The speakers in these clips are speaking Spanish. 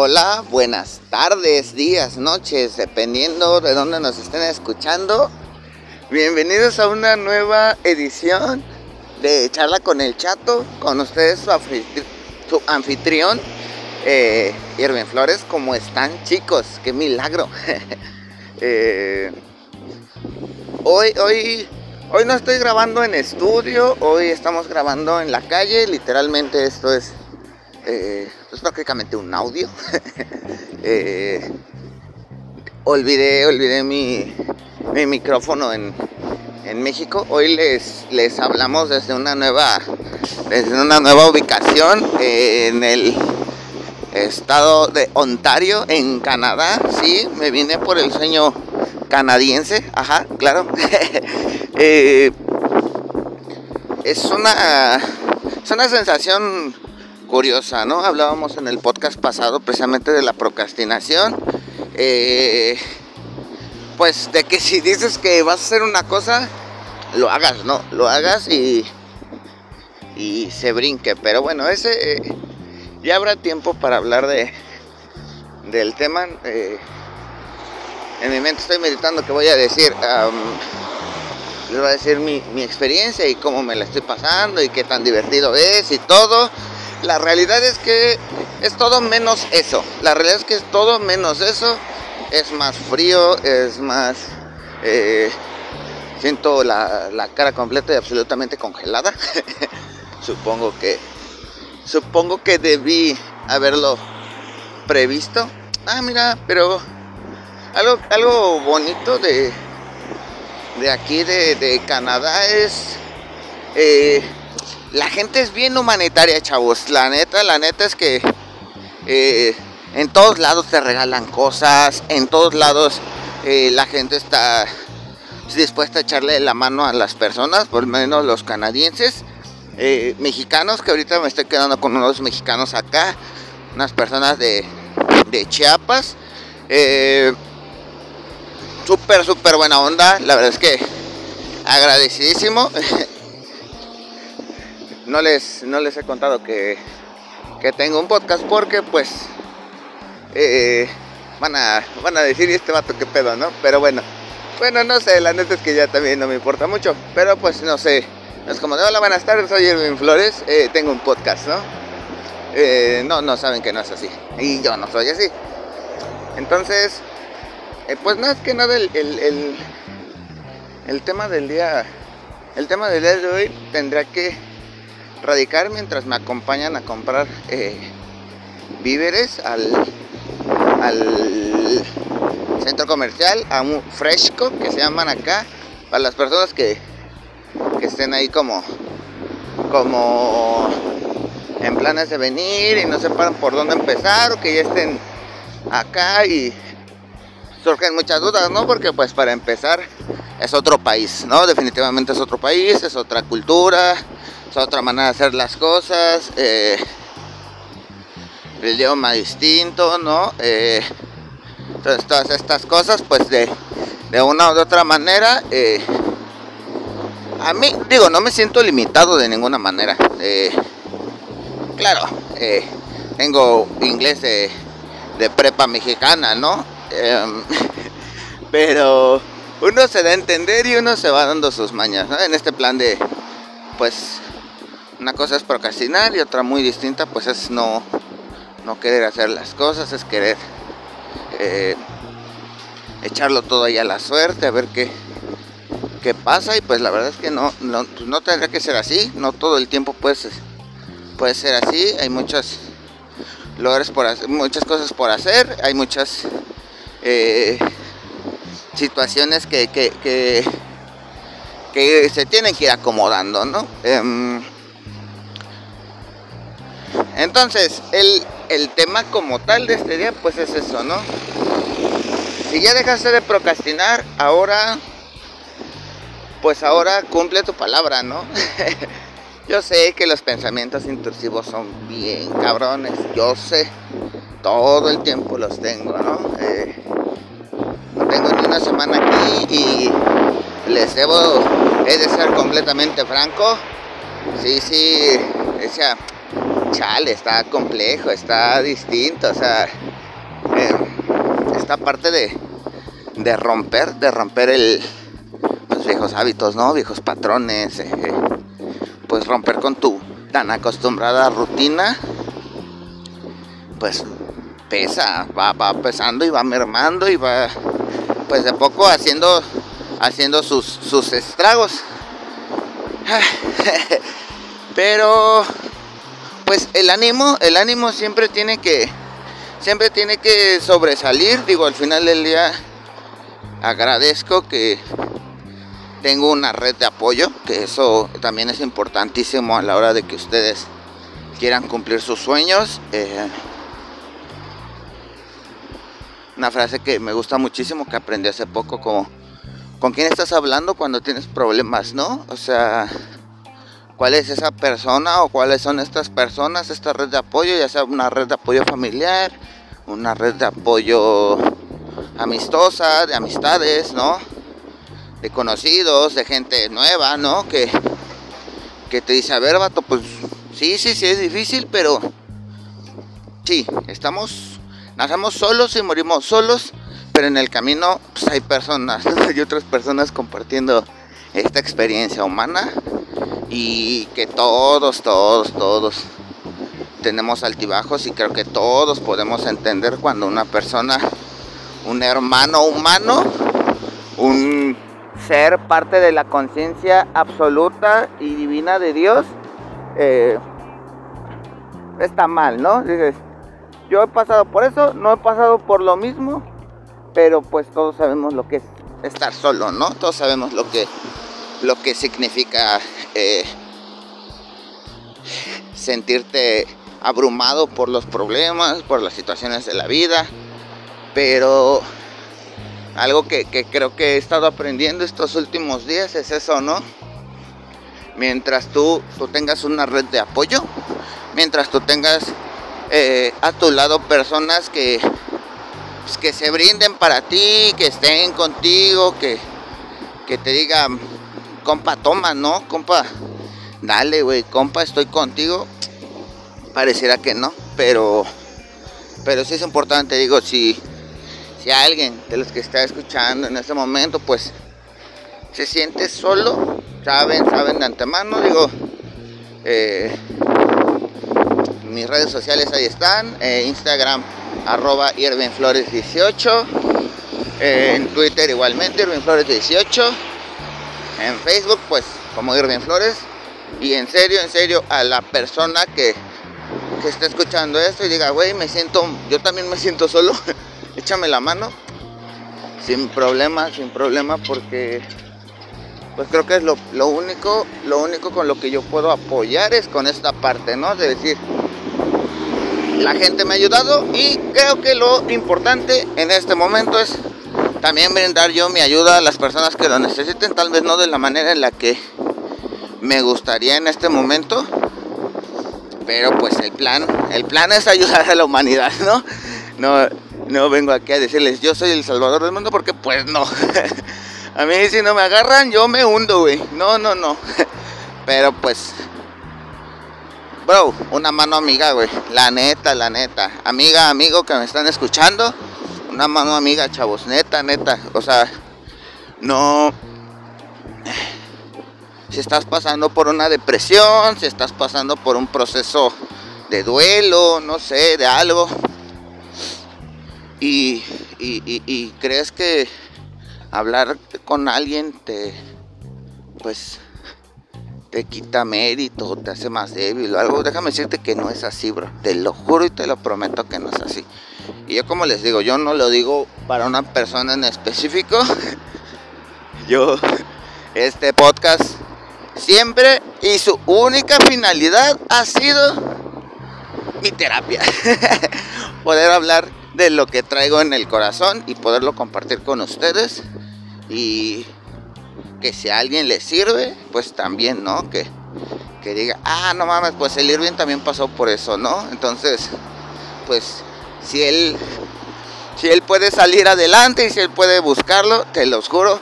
Hola, buenas tardes, días, noches, dependiendo de dónde nos estén escuchando. Bienvenidos a una nueva edición de Charla con el Chato, con ustedes su, anfitrión, eh, Flores. ¿Cómo están chicos? ¡Qué milagro! Eh, hoy, hoy, hoy no estoy grabando en estudio, hoy estamos grabando en la calle, literalmente esto es eh, pues prácticamente un audio. Eh, olvidé, olvidé mi, micrófono en, México. Hoy les, les hablamos desde una nueva, desde una nueva ubicación en el estado de Ontario, en Canadá. Sí, me vine por el sueño canadiense, ajá, claro. Eh, es una, es una sensación curiosa, ¿no? Hablábamos en el podcast pasado precisamente de la procrastinación. Eh, pues de que si dices que vas a hacer una cosa, lo hagas, ¿no? Lo hagas y, y se brinque. Pero bueno, ese ya habrá tiempo para hablar de del tema. Eh, en mi mente estoy meditando que voy a decir. les voy a decir mi, mi experiencia y cómo me la estoy pasando y qué tan divertido es y todo. La realidad es que es todo menos eso. La realidad es que es todo menos eso. Es más frío, es más... Eh, siento la, cara completa y absolutamente congelada. supongo que... Supongo que debí haberlo previsto. Ah, mira, pero algo, algo bonito de, de aquí de, de Canadá es eh, la gente es bien humanitaria, chavos. La neta, la neta es que eh, en todos lados te regalan cosas, en todos lados eh, la gente está dispuesta a echarle la mano a las personas, por lo menos los canadienses, eh, mexicanos, que ahorita me estoy quedando con unos mexicanos acá, unas personas de, de Chiapas. súper, súper buena onda, la verdad es que agradecidísimo. no les, no les he contado que, tengo un podcast porque pues eh, van, a, van a decir, ¿y este vato qué pedo, no? Pero bueno, bueno, no sé, la neta es que ya también no me importa mucho, pero pues no sé. Es como de hola, buenas tardes, soy Erwin Flores, eh, tengo un podcast, ¿no? Eh, no, no saben que no es así. Y yo no soy así. Entonces, pues no es que nada el, el, el tema del día. El tema del día de hoy tendrá que radicar mientras me acompañan a comprar eh, víveres al, al centro comercial, a un fresco que se llaman acá, para las personas que, que estén ahí como, como en planes de venir y no sepan por dónde empezar o que ya estén acá y surgen muchas dudas, ¿no? Porque pues para empezar es otro país, ¿no? Definitivamente es otro país, es otra cultura, es otra manera de hacer las cosas, eh, el idioma distinto, ¿no? Eh, entonces todas estas cosas, pues de, una u otra manera, eh, a mí, digo, no me siento limitado de ninguna manera. claro, tengo inglés de, prepa mexicana, ¿no? Em, pero uno se da a entender y uno se va dando sus mañas, ¿no? En este plan de, pues, una cosa es procrastinar y otra muy distinta pues es no, no querer hacer las cosas, es querer eh, echarlo todo ahí a la suerte, a ver qué, qué pasa y pues la verdad es que no, no, pues, no tendría que ser así, no todo el tiempo puede, ser así, hay muchas lugares por hacer, muchas cosas por hacer, hay muchas eh, situaciones que, que, que, se tienen que ir acomodando, ¿no? Em, entonces, el, tema como tal de este día, pues es eso, ¿no? Si ya dejaste de procrastinar, ahora, pues ahora cumple tu palabra, ¿no? yo sé que los pensamientos intrusivos son bien cabrones, yo sé, todo el tiempo los tengo, ¿no? Eh, no tengo ni una semana aquí y les debo, he de ser completamente franco. Sí, sí, decía, chale, está complejo, está distinto, o sea, eh, esta parte de, de romper, de romper el, los viejos hábitos, ¿no? Viejos patrones, eh, pues romper con tu tan acostumbrada rutina, pues pesa, va, va pesando y va mermando y va, pues de poco haciendo, haciendo sus, sus estragos. Pero, pues el ánimo, el ánimo siempre tiene que, siempre tiene que sobresalir. Digo, al final del día agradezco que tengo una red de apoyo, que eso también es importantísimo a la hora de que ustedes quieran cumplir sus sueños. Eh, una frase que me gusta muchísimo, que aprendí hace poco, como, ¿con quién estás hablando cuando tienes problemas, no? O sea, ¿cuál es esa persona o cuáles son estas personas, esta red de apoyo, ya sea una red de apoyo familiar, una red de apoyo amistosa, de amistades, ¿no? De conocidos, de gente nueva, ¿no? Que, que te dice, a ver, vato, pues sí, sí, sí, es difícil, pero sí, estamos nacemos solos y morimos solos, pero en el camino pues, hay personas, hay otras personas compartiendo esta experiencia humana y que todos, todos, todos tenemos altibajos y creo que todos podemos entender cuando una persona, un hermano humano, un ser parte de la conciencia absoluta y divina de Dios, eh, está mal, ¿no? Dices, yo he pasado por eso, no he pasado por lo mismo, pero pues todos sabemos lo que es estar solo, ¿no? Todos sabemos lo que, lo que significa eh, sentirte abrumado por los problemas, por las situaciones de la vida, pero algo que, creo que he estado aprendiendo estos últimos días es eso, ¿no? Mientras tú, tú tengas una red de apoyo, mientras tú tengas eh, a tu lado personas que, pues, que se brinden para ti, que estén contigo, que, que te digan, compa, toma, ¿no? Compa, dale, güey, compa, estoy contigo. Pareciera que no, pero, pero sí es importante, digo, si, si alguien de los que está escuchando en este momento, pues se siente solo, saben, saben de antemano, digo, eh, mis redes sociales ahí están. Eh, Instagram arroba Flores 18. Eh, en Twitter igualmente Irving Flores 18. En Facebook pues como Irving Flores. Y en serio, en serio, a la persona que, que está escuchando esto y diga, güey, me siento, yo también me siento solo, échame la mano. Sin problema, sin problema, porque pues creo que es lo, lo, único, lo único con lo que yo puedo apoyar es con esta parte, ¿no? De decir, la gente me ha ayudado y creo que lo importante en este momento es también brindar yo mi ayuda a las personas que lo necesiten, tal vez no de la manera en la que me gustaría en este momento, pero pues el plan, el plan es ayudar a la humanidad, ¿no? No, no vengo aquí a decirles yo soy el salvador del mundo porque pues no. a mí si no me agarran yo me hundo, güey. No, no, no. Pero pues bro, una mano amiga, güey. La neta, la neta. Amiga, amigo que me están escuchando. Una mano amiga, chavos. Neta, neta. O sea, no. Si estás pasando por una depresión, si estás pasando por un proceso de duelo, no sé, de algo. Y, y, y crees que hablar con alguien te, pues, te quita mérito, te hace más débil o algo. Déjame decirte que no es así, bro. Te lo juro y te lo prometo que no es así. Y yo como les digo, yo no lo digo para una persona en específico. yo, este podcast siempre y su única finalidad ha sido mi terapia. Poder hablar de lo que traigo en el corazón y poderlo compartir con ustedes. Y que si a alguien le sirve, pues también, ¿no? Que, que diga, ah, no mames, pues el Irving también pasó por eso, ¿no? Entonces, pues si él, si él puede salir adelante y si él puede buscarlo, te los juro,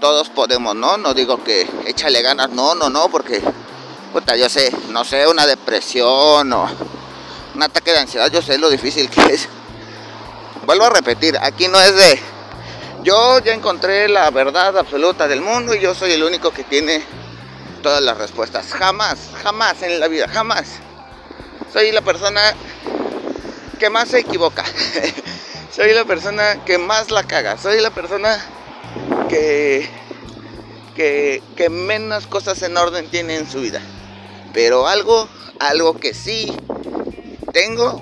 todos podemos, ¿no? No digo que échale ganas, no, no, no, porque puta, yo sé, no sé, una depresión o un ataque de ansiedad, yo sé lo difícil que es. Vuelvo a repetir, aquí no es de yo ya encontré la verdad absoluta del mundo y yo soy el único que tiene todas las respuestas. Jamás, jamás en la vida, jamás. Soy la persona que más se equivoca. soy la persona que más la caga. Soy la persona que, que, menos cosas en orden tiene en su vida. Pero algo, algo que sí tengo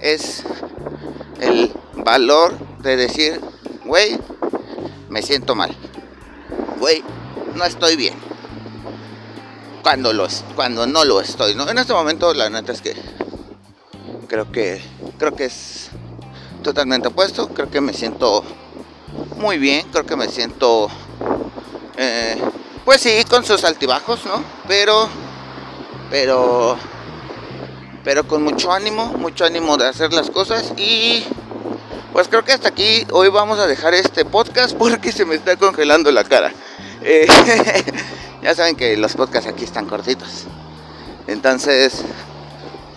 es el valor de decir, güey, me siento mal. Güey, no estoy bien. Cuando, lo, cuando no lo estoy, ¿no? En este momento la neta es que creo que creo que es totalmente opuesto. Creo que me siento muy bien, creo que me siento eh, pues sí, con sus altibajos, ¿no? Pero pero pero con mucho ánimo, mucho ánimo de hacer las cosas y pues creo que hasta aquí hoy vamos a dejar este podcast porque se me está congelando la cara. Eh, ya saben que los podcasts aquí están cortitos. Entonces,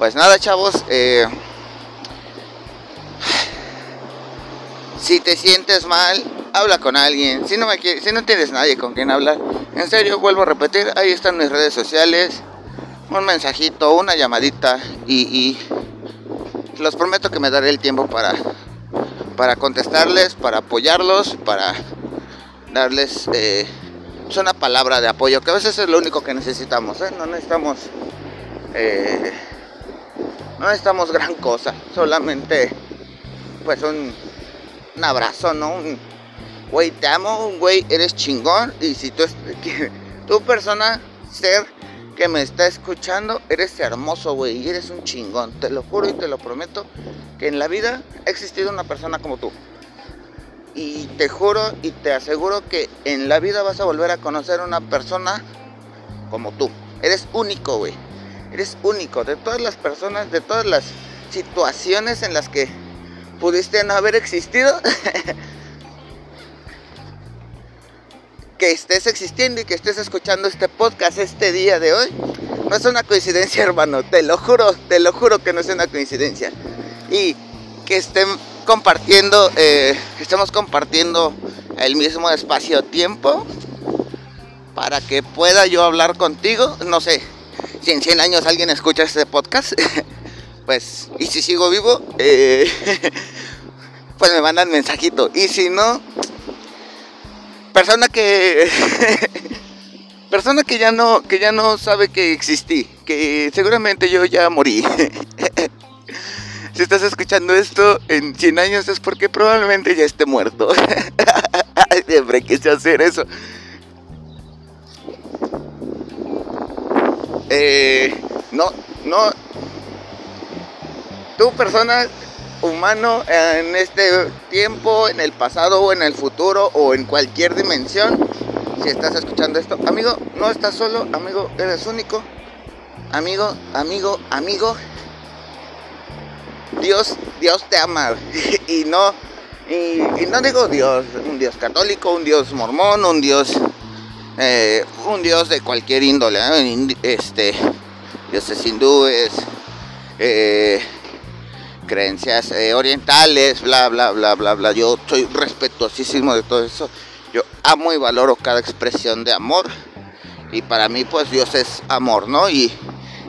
pues nada chavos. Eh, si te sientes mal, habla con alguien. Si no, tienes nadie con quien hablar, en serio, vuelvo a repetir, ahí están mis redes sociales. Un mensajito, una llamadita y, los prometo que me daré el tiempo para para contestarles, para apoyarlos, para darles eh, pues una palabra de apoyo, que a veces es lo único que necesitamos, ¿eh? no necesitamos no necesitamos gran cosa, solamente pues un, un abrazo, ¿no? Un güey, te amo, güey, eres chingón, y si tú, tu persona, ser que me está escuchando, eres hermoso, güey, y eres un chingón. Te lo juro y te lo prometo que en la vida ha existido una persona como tú. Y te juro y te aseguro que en la vida vas a volver a conocer una persona como tú. Eres único, güey. Eres único. De todas las personas, de todas las situaciones en las que pudiste no haber existido, que estés existiendo y que estés escuchando este podcast este día de hoy, no es una coincidencia, hermano. Te lo juro, te lo juro que no es una coincidencia. Y que estén compartiendo, eh, que estemos compartiendo el mismo espacio-tiempo para que pueda yo hablar contigo. No sé, si en 100 años alguien escucha este podcast, pues, y si sigo vivo, eh, pues me mandan mensajito. Y si no, persona que persona que ya no que ya no sabe que existí, que seguramente yo ya morí. si estás escuchando esto en 100 años es porque probablemente ya esté muerto. Siempre quise hacer eso. Eh, no, no. Tu persona humano en este tiempo, en el pasado o en el futuro o en cualquier dimensión. Si estás escuchando esto, amigo, no estás solo, amigo, eres único. Amigo, amigo, amigo. Dios, Dios te ama y no y, no digo Dios, un Dios católico, un Dios mormón, un Dios eh, un Dios de cualquier índole, ¿eh? este dioses hindúes, eh, creencias eh, orientales, bla, bla, bla, bla, bla. Yo soy respetuosísimo de todo eso. Yo amo y valoro cada expresión de amor. Y para mí, pues Dios es amor, ¿no? Y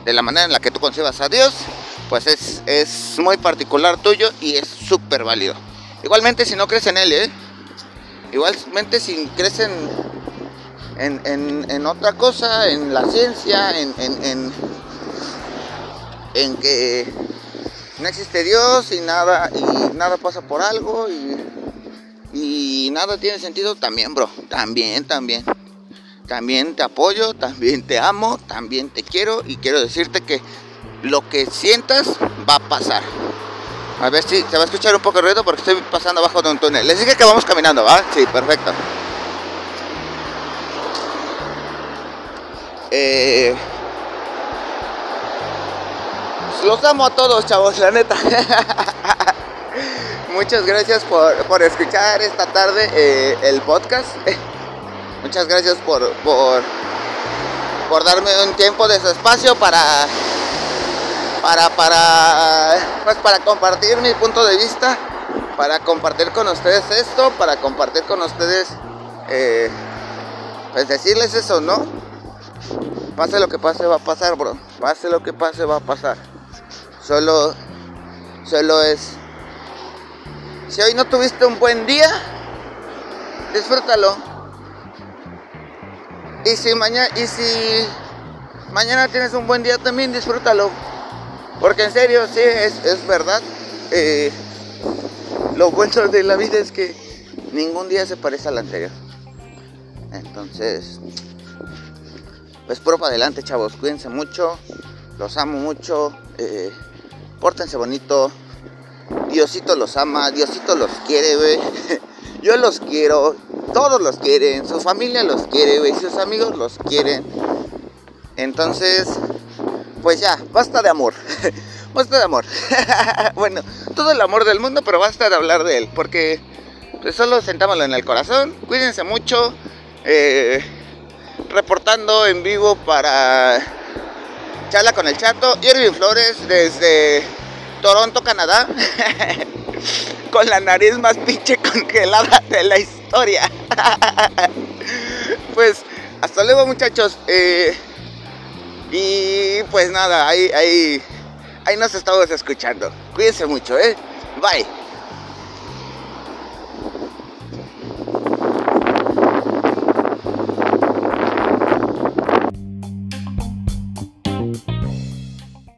de la manera en la que tú concebas a Dios, pues es, es muy particular tuyo y es súper válido. Igualmente si no crees en Él. Igualmente si crees en, en, en, otra cosa, en la ciencia, en, en, en que no existe Dios y nada, y nada pasa por algo y, y nada tiene sentido, también, bro, también, también. También te apoyo, también te amo, también te quiero y quiero decirte que lo que sientas va a pasar. A ver si se va a escuchar un poco de ruido porque estoy pasando abajo de un túnel. Les dije que vamos caminando, ¿va? Sí, perfecto. Eh, los amo a todos, chavos, la neta. Muchas gracias por, escuchar esta tarde eh, el podcast. Muchas gracias por, por, por darme un tiempo de su espacio para para para pues para compartir mi punto de vista, para compartir con ustedes esto, para compartir con ustedes eh, pues decirles eso, ¿no? Pase lo que pase va a pasar, bro. Pase lo que pase va a pasar. Solo solo es si hoy no tuviste un buen día, disfrútalo. Y si mañana y si mañana tienes un buen día también disfrútalo. Porque en serio, sí, es, verdad. Eh, lo bueno de la vida es que ningún día se parece al anterior. Entonces, pues puro para adelante, chavos. Cuídense mucho. Los amo mucho. Eh, pórtense bonito. Diosito los ama. Diosito los quiere, güey. Yo los quiero. Todos los quieren. Su familia los quiere, güey. Sus amigos los quieren. Entonces, pues ya, basta de amor. basta de amor. bueno, todo el amor del mundo, pero basta de hablar de él. Porque pues solo sentámoslo en el corazón. Cuídense mucho. Eh, reportando en vivo para Charla con el Chato. Irving Flores desde Toronto, Canadá. con la nariz más pinche congelada de la historia. pues hasta luego muchachos. Eh, y pues nada, ahí, ahí, ahí nos estamos escuchando. Cuídense mucho, ¿eh? Bye.